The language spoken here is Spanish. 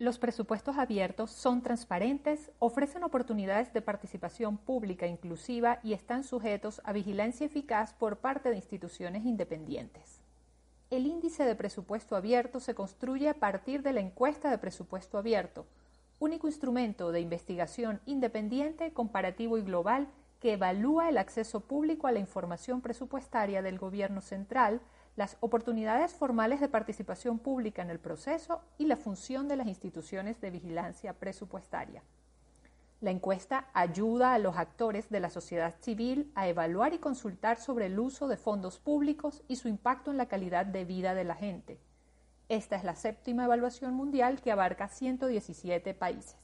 Los presupuestos abiertos son transparentes, ofrecen oportunidades de participación pública inclusiva y están sujetos a vigilancia eficaz por parte de instituciones independientes. El índice de presupuesto abierto se construye a partir de la encuesta de presupuesto abierto, único instrumento de investigación independiente, comparativo y global que evalúa el acceso público a la información presupuestaria del Gobierno central las oportunidades formales de participación pública en el proceso y la función de las instituciones de vigilancia presupuestaria. La encuesta ayuda a los actores de la sociedad civil a evaluar y consultar sobre el uso de fondos públicos y su impacto en la calidad de vida de la gente. Esta es la séptima evaluación mundial que abarca 117 países.